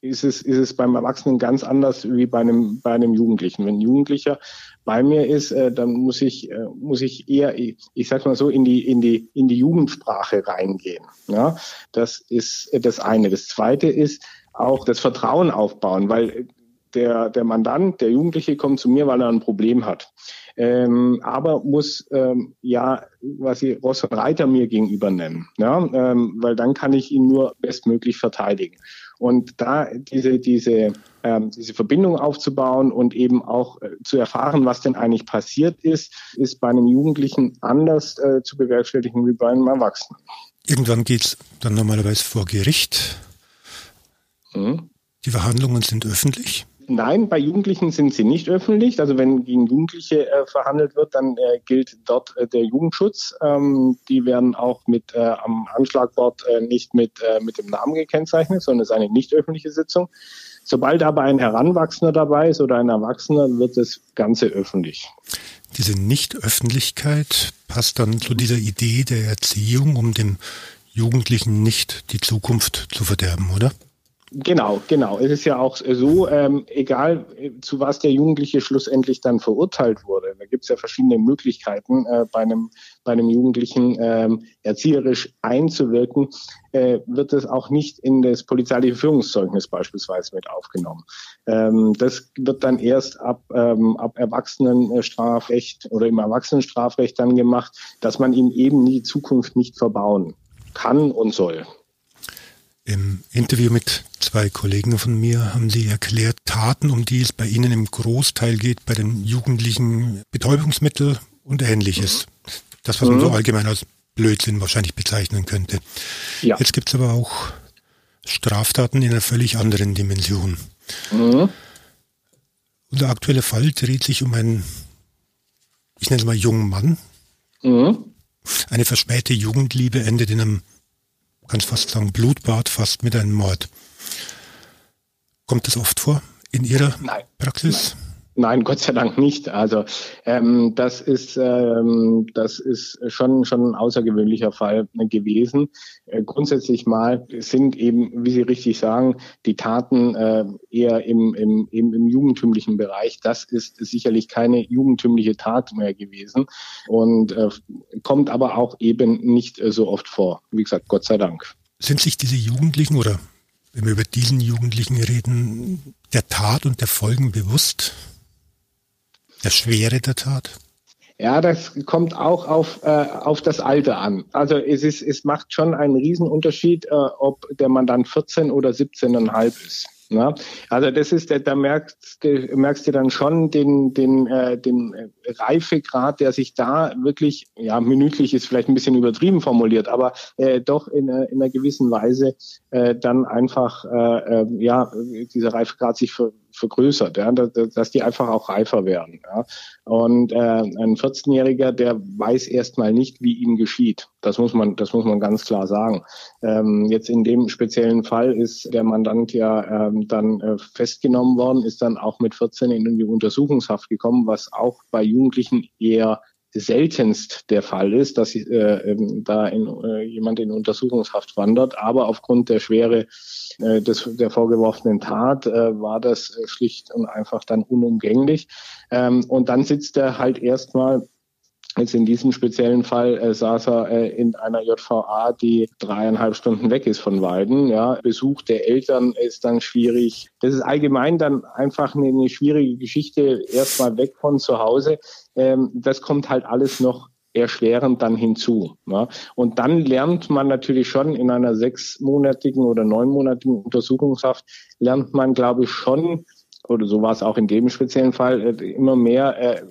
ist es, ist es beim Erwachsenen ganz anders wie bei einem, bei einem Jugendlichen. Wenn ein Jugendlicher bei mir ist, äh, dann muss ich, äh, muss ich eher, ich, ich sag mal so, in die, in die, in die Jugendsprache reingehen. Ja, das ist das eine. Das zweite ist auch das Vertrauen aufbauen, weil der, der Mandant, der Jugendliche kommt zu mir, weil er ein Problem hat. Ähm, aber muss ähm, ja quasi Ross und Reiter mir gegenüber nennen, ja? Ähm, weil dann kann ich ihn nur bestmöglich verteidigen. Und da diese, diese, ähm, diese Verbindung aufzubauen und eben auch äh, zu erfahren, was denn eigentlich passiert ist, ist bei einem Jugendlichen anders äh, zu bewerkstelligen wie bei einem Erwachsenen. Irgendwann geht's dann normalerweise vor Gericht. Mhm. Die Verhandlungen sind öffentlich. Nein, bei Jugendlichen sind sie nicht öffentlich. Also wenn gegen Jugendliche äh, verhandelt wird, dann äh, gilt dort äh, der Jugendschutz. Ähm, die werden auch mit äh, am Anschlagbord äh, nicht mit, äh, mit dem Namen gekennzeichnet, sondern es ist eine nicht öffentliche Sitzung. Sobald aber ein Heranwachsender dabei ist oder ein Erwachsener, wird das Ganze öffentlich. Diese Nicht-Öffentlichkeit passt dann zu dieser Idee der Erziehung, um dem Jugendlichen nicht die Zukunft zu verderben, oder? Genau, genau. Es ist ja auch so, ähm, egal zu was der Jugendliche schlussendlich dann verurteilt wurde, da gibt es ja verschiedene Möglichkeiten, äh, bei, einem, bei einem Jugendlichen ähm, erzieherisch einzuwirken, äh, wird es auch nicht in das polizeiliche Führungszeugnis beispielsweise mit aufgenommen. Ähm, das wird dann erst ab, ähm, ab Erwachsenenstrafrecht oder im Erwachsenenstrafrecht dann gemacht, dass man ihm eben die Zukunft nicht verbauen kann und soll. Im Interview mit zwei Kollegen von mir haben sie erklärt, Taten, um die es bei ihnen im Großteil geht, bei den Jugendlichen Betäubungsmittel und ähnliches. Das, was man so mhm. allgemein als Blödsinn wahrscheinlich bezeichnen könnte. Ja. Jetzt gibt es aber auch Straftaten in einer völlig anderen Dimension. Mhm. Unser aktueller Fall dreht sich um einen, ich nenne es mal jungen Mann. Mhm. Eine verspähte Jugendliebe endet in einem kannst fast sagen, Blutbad fast mit einem Mord. Kommt das oft vor in Ihrer Nein. Praxis? Nein. Nein, Gott sei Dank nicht. Also ähm, das ist ähm, das ist schon schon ein außergewöhnlicher Fall gewesen. Äh, grundsätzlich mal sind eben, wie Sie richtig sagen, die Taten äh, eher im, im, im, im jugendtümlichen Bereich. Das ist sicherlich keine jugendtümliche Tat mehr gewesen und äh, kommt aber auch eben nicht äh, so oft vor. Wie gesagt, Gott sei Dank. Sind sich diese Jugendlichen oder wenn wir über diesen Jugendlichen reden, der Tat und der Folgen bewusst? Der Schwere der Tat? Ja, das kommt auch auf, äh, auf das Alter an. Also es, ist, es macht schon einen Riesenunterschied, äh, ob der Mandant 14 oder 17,5 ist. Ne? Also das ist, da merkst, merkst du dann schon den, den, äh, den Reifegrad, der sich da wirklich, ja, minütlich ist vielleicht ein bisschen übertrieben formuliert, aber äh, doch in, äh, in einer gewissen Weise äh, dann einfach, äh, äh, ja, dieser Reifegrad sich ver vergrößert, ja, dass die einfach auch reifer werden. Ja. Und äh, ein 14-Jähriger, der weiß erstmal nicht, wie ihm geschieht. Das muss man, das muss man ganz klar sagen. Ähm, jetzt in dem speziellen Fall ist der Mandant ja ähm, dann äh, festgenommen worden, ist dann auch mit 14 in die Untersuchungshaft gekommen, was auch bei Jugendlichen eher seltenst der Fall ist, dass äh, ähm, da in, äh, jemand in Untersuchungshaft wandert. Aber aufgrund der Schwere äh, des, der vorgeworfenen Tat äh, war das äh, schlicht und einfach dann unumgänglich. Ähm, und dann sitzt er halt erstmal Jetzt in diesem speziellen Fall äh, saß er äh, in einer JVA, die dreieinhalb Stunden weg ist von Weiden. Ja. Besuch der Eltern ist dann schwierig. Das ist allgemein dann einfach eine, eine schwierige Geschichte, erstmal weg von zu Hause. Ähm, das kommt halt alles noch erschwerend dann hinzu. Ja. Und dann lernt man natürlich schon in einer sechsmonatigen oder neunmonatigen Untersuchungshaft, lernt man, glaube ich, schon, oder so war es auch in dem speziellen Fall, äh, immer mehr, äh,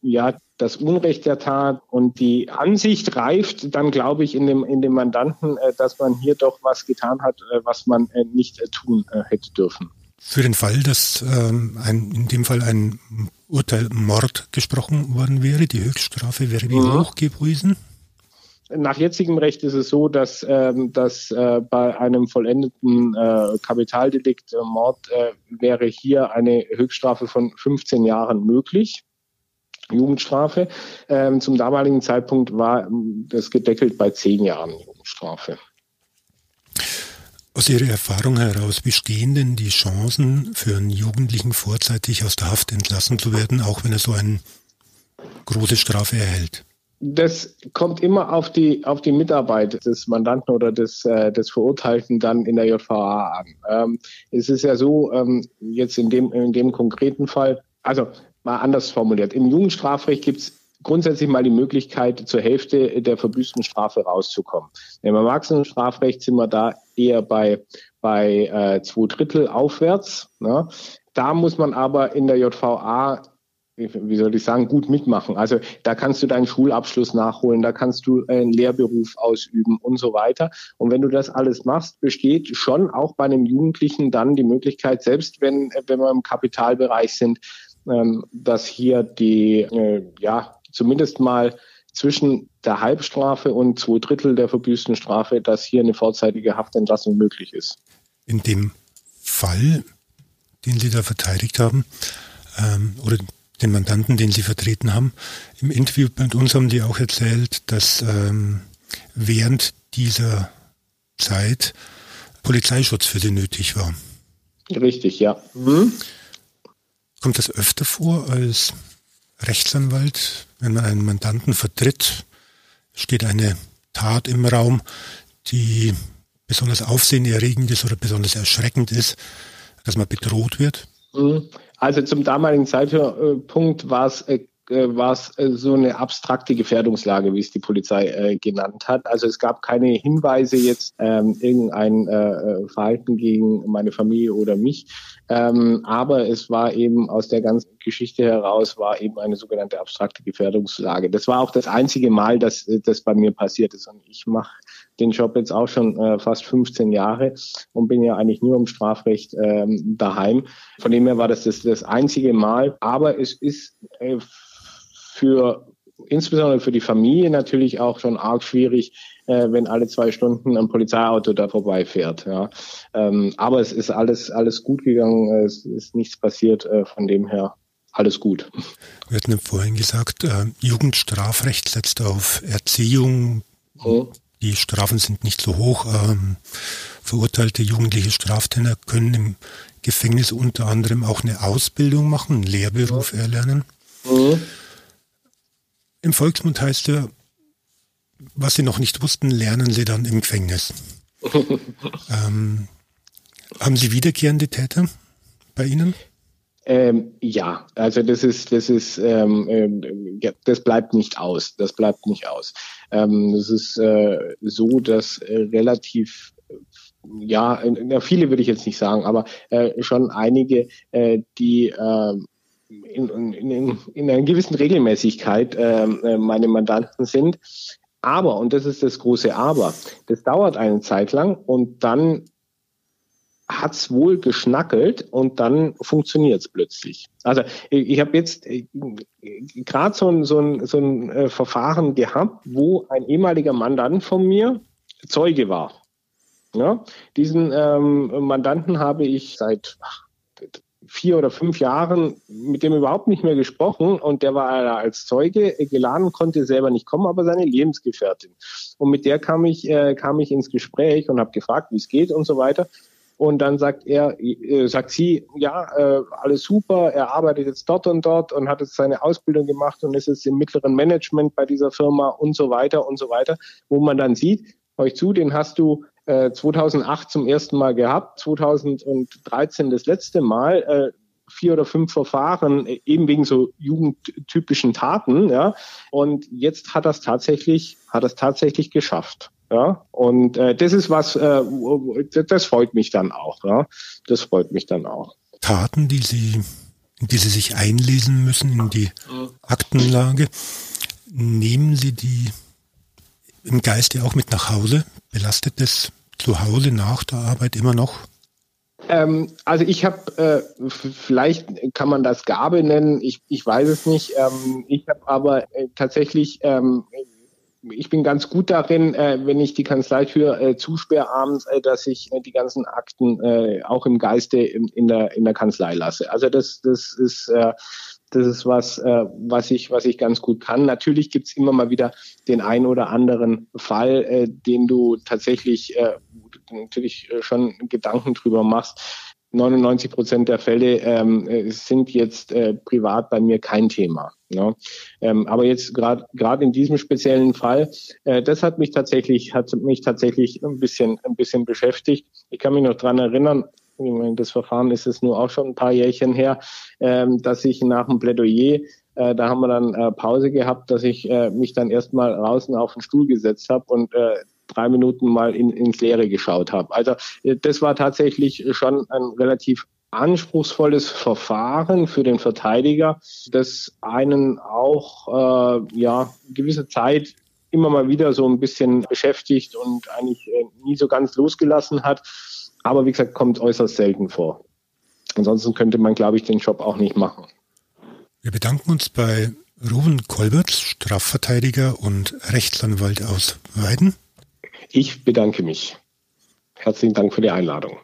ja, das Unrecht der Tat und die Ansicht reift dann, glaube ich, in dem, in dem Mandanten, äh, dass man hier doch was getan hat, äh, was man äh, nicht äh, tun hätte dürfen. Für den Fall, dass ähm, ein, in dem Fall ein Urteil Mord gesprochen worden wäre, die Höchststrafe wäre wie mhm. hoch gewesen? Nach jetzigem Recht ist es so, dass, ähm, dass äh, bei einem vollendeten äh, Kapitaldelikt äh, Mord äh, wäre hier eine Höchststrafe von 15 Jahren möglich. Jugendstrafe. Ähm, zum damaligen Zeitpunkt war das gedeckelt bei zehn Jahren Jugendstrafe. Aus Ihrer Erfahrung heraus, bestehen denn die Chancen für einen Jugendlichen vorzeitig aus der Haft entlassen zu werden, auch wenn er so eine große Strafe erhält? Das kommt immer auf die, auf die Mitarbeit des Mandanten oder des, äh, des Verurteilten dann in der JVA an. Ähm, es ist ja so, ähm, jetzt in dem, in dem konkreten Fall, also mal anders formuliert, im Jugendstrafrecht gibt es grundsätzlich mal die Möglichkeit, zur Hälfte der verbüßten Strafe rauszukommen. Im Erwachsenenstrafrecht sind wir da eher bei, bei äh, zwei Drittel aufwärts. Ne? Da muss man aber in der JVA wie soll ich sagen, gut mitmachen. Also da kannst du deinen Schulabschluss nachholen, da kannst du einen Lehrberuf ausüben und so weiter. Und wenn du das alles machst, besteht schon auch bei einem Jugendlichen dann die Möglichkeit, selbst wenn, wenn wir im Kapitalbereich sind, ähm, dass hier die, äh, ja, zumindest mal zwischen der Halbstrafe und zwei Drittel der verbüßten Strafe, dass hier eine vorzeitige Haftentlassung möglich ist. In dem Fall, den Sie da verteidigt haben, ähm, oder den Mandanten, den Sie vertreten haben, im Interview mit uns haben die auch erzählt, dass ähm, während dieser Zeit Polizeischutz für sie nötig war. Richtig, ja. Hm? Kommt das öfter vor als Rechtsanwalt, wenn man einen Mandanten vertritt, steht eine Tat im Raum, die besonders aufsehenerregend ist oder besonders erschreckend ist, dass man bedroht wird? Hm. Also zum damaligen Zeitpunkt war es äh, äh, so eine abstrakte Gefährdungslage, wie es die Polizei äh, genannt hat. Also es gab keine Hinweise jetzt ähm, irgendein äh, äh, Verhalten gegen meine Familie oder mich, ähm, aber es war eben aus der ganzen Geschichte heraus war eben eine sogenannte abstrakte Gefährdungslage. Das war auch das einzige Mal, dass das bei mir passiert ist und ich mache den Job jetzt auch schon äh, fast 15 Jahre und bin ja eigentlich nur im Strafrecht ähm, daheim. Von dem her war das, das das einzige Mal, aber es ist äh, für insbesondere für die Familie natürlich auch schon arg schwierig, äh, wenn alle zwei Stunden ein Polizeiauto da vorbeifährt. Ja. Ähm, aber es ist alles, alles gut gegangen, es ist nichts passiert, äh, von dem her alles gut. Wir hatten vorhin gesagt, äh, Jugendstrafrecht setzt auf Erziehung. Mhm. Die Strafen sind nicht so hoch. Ähm, verurteilte jugendliche Straftäter können im Gefängnis unter anderem auch eine Ausbildung machen, einen Lehrberuf mhm. erlernen. Mhm. Im Volksmund heißt er, was Sie noch nicht wussten, lernen Sie dann im Gefängnis. ähm, haben Sie wiederkehrende Täter bei Ihnen? Ähm, ja, also das ist, das ist, ähm, äh, das bleibt nicht aus. Das bleibt nicht aus. Ähm, das ist äh, so, dass äh, relativ ja, viele würde ich jetzt nicht sagen, aber äh, schon einige, äh, die äh, in, in, in einer gewissen Regelmäßigkeit ähm, äh, meine Mandanten sind. Aber, und das ist das große Aber, das dauert eine Zeit lang und dann hat's wohl geschnackelt und dann funktioniert's plötzlich. Also ich, ich habe jetzt äh, gerade so ein, so ein, so ein äh, Verfahren gehabt, wo ein ehemaliger Mandant von mir Zeuge war. Ja, diesen ähm, Mandanten habe ich seit vier oder fünf Jahren mit dem überhaupt nicht mehr gesprochen und der war als Zeuge geladen, konnte selber nicht kommen, aber seine Lebensgefährtin. Und mit der kam ich, äh, kam ich ins Gespräch und habe gefragt, wie es geht und so weiter. Und dann sagt er, äh, sagt sie, ja, äh, alles super, er arbeitet jetzt dort und dort und hat jetzt seine Ausbildung gemacht und ist jetzt im mittleren Management bei dieser Firma und so weiter und so weiter, wo man dann sieht, euch zu, den hast du 2008 äh, zum ersten Mal gehabt, 2013 das letzte Mal. Äh, vier oder fünf Verfahren äh, eben wegen so jugendtypischen Taten, ja. Und jetzt hat das tatsächlich, hat das tatsächlich geschafft. Ja, und äh, das ist was, äh, das freut mich dann auch. Ja, das freut mich dann auch. Taten, die Sie, die Sie sich einlesen müssen in die Aktenlage, nehmen Sie die im Geiste auch mit nach Hause? Belastet das zu Hause nach der Arbeit immer noch? Ähm, also ich habe, äh, vielleicht kann man das Gabe nennen, ich, ich weiß es nicht. Ähm, ich habe aber äh, tatsächlich, ähm, ich bin ganz gut darin, äh, wenn ich die Kanzleitür äh, zusperre abends, äh, dass ich äh, die ganzen Akten äh, auch im Geiste in, in, der, in der Kanzlei lasse. Also das, das ist das ist was, äh, was ich, was ich ganz gut kann. Natürlich gibt's immer mal wieder den ein oder anderen Fall, äh, den du tatsächlich äh, natürlich äh, schon Gedanken drüber machst. 99 Prozent der Fälle ähm, äh, sind jetzt äh, privat bei mir kein Thema. Ja. Ähm, aber jetzt gerade gerade in diesem speziellen Fall, äh, das hat mich tatsächlich hat mich tatsächlich ein bisschen ein bisschen beschäftigt. Ich kann mich noch dran erinnern, das Verfahren ist es nur auch schon ein paar Jährchen her, ähm, dass ich nach dem Plädoyer, äh, da haben wir dann äh, Pause gehabt, dass ich äh, mich dann erstmal draußen auf den Stuhl gesetzt habe und äh, drei Minuten mal in, ins Leere geschaut habe. Also äh, das war tatsächlich schon ein relativ anspruchsvolles Verfahren für den Verteidiger, das einen auch äh, ja gewisse Zeit immer mal wieder so ein bisschen beschäftigt und eigentlich äh, nie so ganz losgelassen hat. Aber wie gesagt, kommt äußerst selten vor. Ansonsten könnte man, glaube ich, den Job auch nicht machen. Wir bedanken uns bei Ruben Kolberts, Strafverteidiger und Rechtsanwalt aus Weiden. Ich bedanke mich. Herzlichen Dank für die Einladung.